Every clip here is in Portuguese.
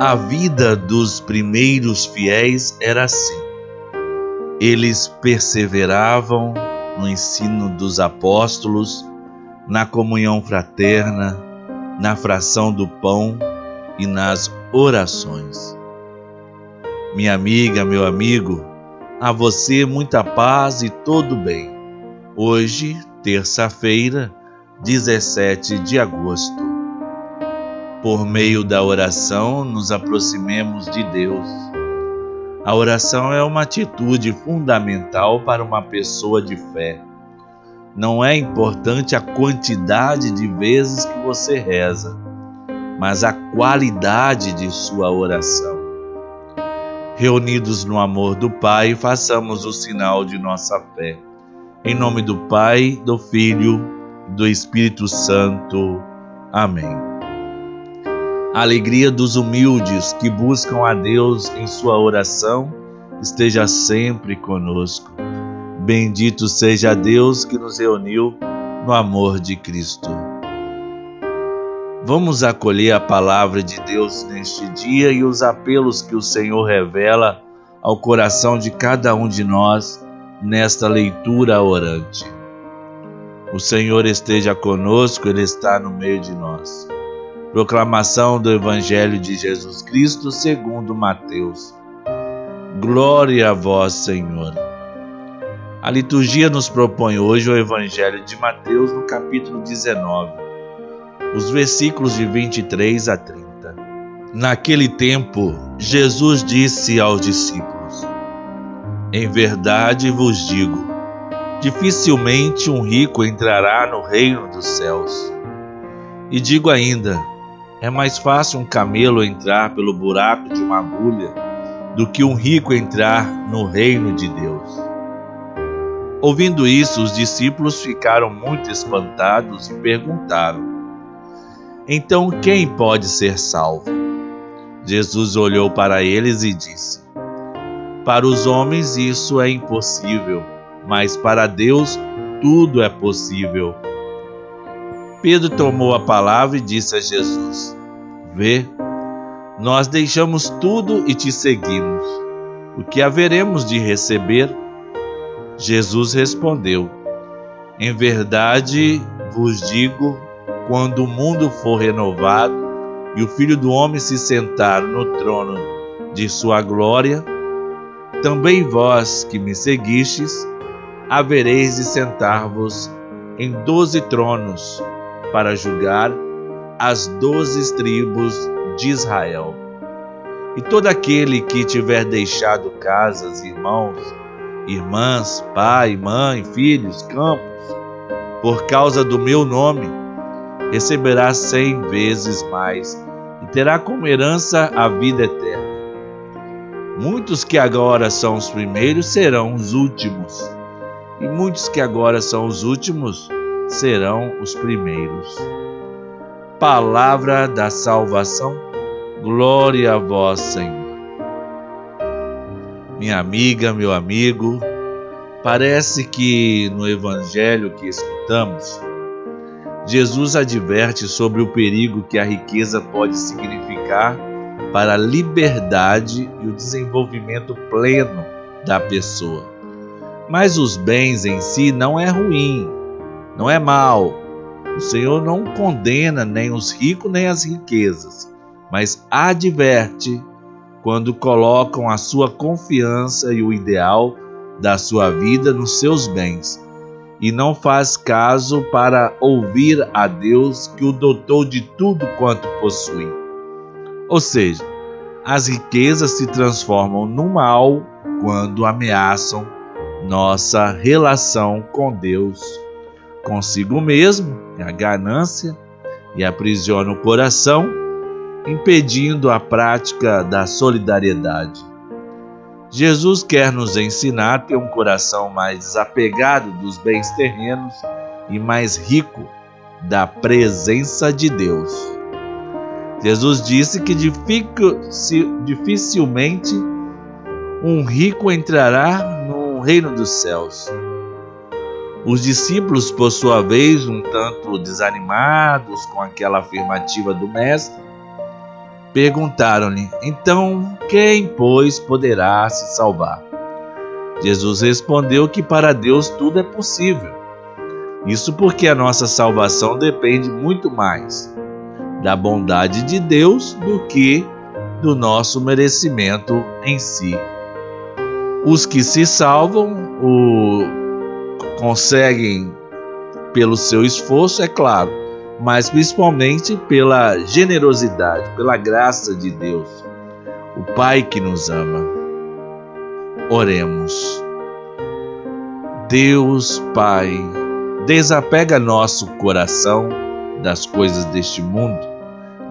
A vida dos primeiros fiéis era assim. Eles perseveravam no ensino dos apóstolos, na comunhão fraterna, na fração do pão e nas orações. Minha amiga, meu amigo, a você muita paz e todo bem. Hoje, terça-feira, 17 de agosto. Por meio da oração, nos aproximemos de Deus. A oração é uma atitude fundamental para uma pessoa de fé. Não é importante a quantidade de vezes que você reza, mas a qualidade de sua oração. Reunidos no amor do Pai, façamos o sinal de nossa fé. Em nome do Pai, do Filho do Espírito Santo. Amém. A alegria dos humildes que buscam a Deus em sua oração esteja sempre conosco. Bendito seja Deus que nos reuniu no amor de Cristo. Vamos acolher a palavra de Deus neste dia e os apelos que o Senhor revela ao coração de cada um de nós nesta leitura orante. O Senhor esteja conosco, Ele está no meio de nós. Proclamação do Evangelho de Jesus Cristo segundo Mateus. Glória a vós, Senhor. A liturgia nos propõe hoje o Evangelho de Mateus no capítulo 19 os versículos de 23 a 30. Naquele tempo, Jesus disse aos discípulos: Em verdade vos digo, dificilmente um rico entrará no reino dos céus. E digo ainda: é mais fácil um camelo entrar pelo buraco de uma agulha do que um rico entrar no reino de Deus. Ouvindo isso, os discípulos ficaram muito espantados e perguntaram: então quem pode ser salvo? Jesus olhou para eles e disse: Para os homens isso é impossível, mas para Deus tudo é possível. Pedro tomou a palavra e disse a Jesus: Vê, nós deixamos tudo e te seguimos. O que haveremos de receber? Jesus respondeu: Em verdade vos digo quando o mundo for renovado e o Filho do Homem se sentar no trono de sua glória, também vós que me seguistes, havereis de sentar-vos em doze tronos para julgar as doze tribos de Israel. E todo aquele que tiver deixado casas, irmãos, irmãs, pai, mãe, filhos, campos, por causa do meu nome, receberá cem vezes mais e terá como herança a vida eterna. Muitos que agora são os primeiros serão os últimos, e muitos que agora são os últimos serão os primeiros. Palavra da salvação, glória a vós, Senhor. Minha amiga, meu amigo, parece que no evangelho que escutamos, Jesus adverte sobre o perigo que a riqueza pode significar para a liberdade e o desenvolvimento pleno da pessoa. Mas os bens em si não é ruim, não é mal. O Senhor não condena nem os ricos nem as riquezas, mas adverte quando colocam a sua confiança e o ideal da sua vida nos seus bens e não faz caso para ouvir a Deus que o dotou de tudo quanto possui. Ou seja, as riquezas se transformam no mal quando ameaçam nossa relação com Deus, consigo mesmo, a ganância, e aprisiona o coração, impedindo a prática da solidariedade. Jesus quer nos ensinar a ter um coração mais desapegado dos bens terrenos e mais rico da presença de Deus. Jesus disse que dificilmente um rico entrará no reino dos céus. Os discípulos, por sua vez, um tanto desanimados com aquela afirmativa do Mestre, Perguntaram-lhe: Então, quem, pois, poderá se salvar? Jesus respondeu que para Deus tudo é possível. Isso porque a nossa salvação depende muito mais da bondade de Deus do que do nosso merecimento em si. Os que se salvam o conseguem pelo seu esforço, é claro, mas principalmente pela generosidade, pela graça de Deus, o Pai que nos ama. Oremos. Deus Pai, desapega nosso coração das coisas deste mundo,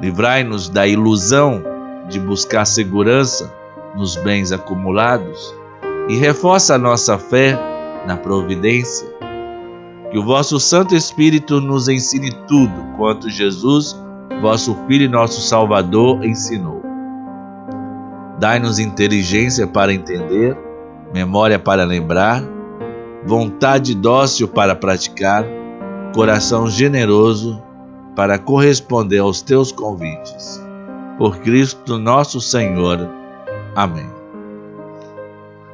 livrai-nos da ilusão de buscar segurança nos bens acumulados e reforça a nossa fé na providência. Que o vosso Santo Espírito nos ensine tudo quanto Jesus, vosso Filho e nosso Salvador, ensinou. Dai-nos inteligência para entender, memória para lembrar, vontade dócil para praticar, coração generoso para corresponder aos teus convites por Cristo nosso Senhor. Amém.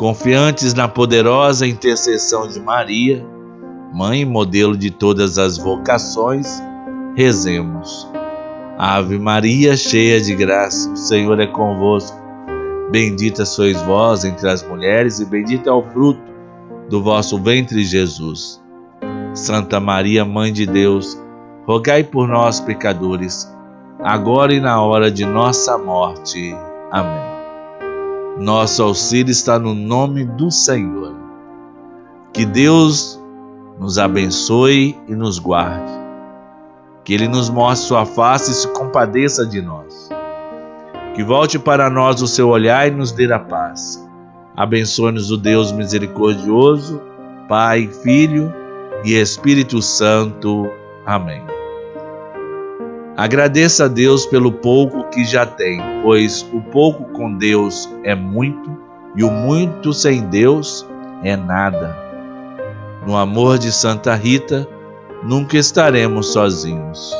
Confiantes na poderosa intercessão de Maria, mãe modelo de todas as vocações, rezemos. Ave Maria, cheia de graça, o Senhor é convosco. Bendita sois vós entre as mulheres, e bendito é o fruto do vosso ventre, Jesus. Santa Maria, Mãe de Deus, rogai por nós, pecadores agora e na hora de nossa morte. Amém. Nosso auxílio está no nome do Senhor. Que Deus nos abençoe e nos guarde. Que Ele nos mostre Sua face e se compadeça de nós. Que volte para nós o seu olhar e nos dê a paz. Abençoe-nos o Deus misericordioso, Pai, Filho e Espírito Santo. Amém. Agradeça a Deus pelo pouco que já tem, pois o pouco com Deus é muito e o muito sem Deus é nada. No amor de Santa Rita, nunca estaremos sozinhos.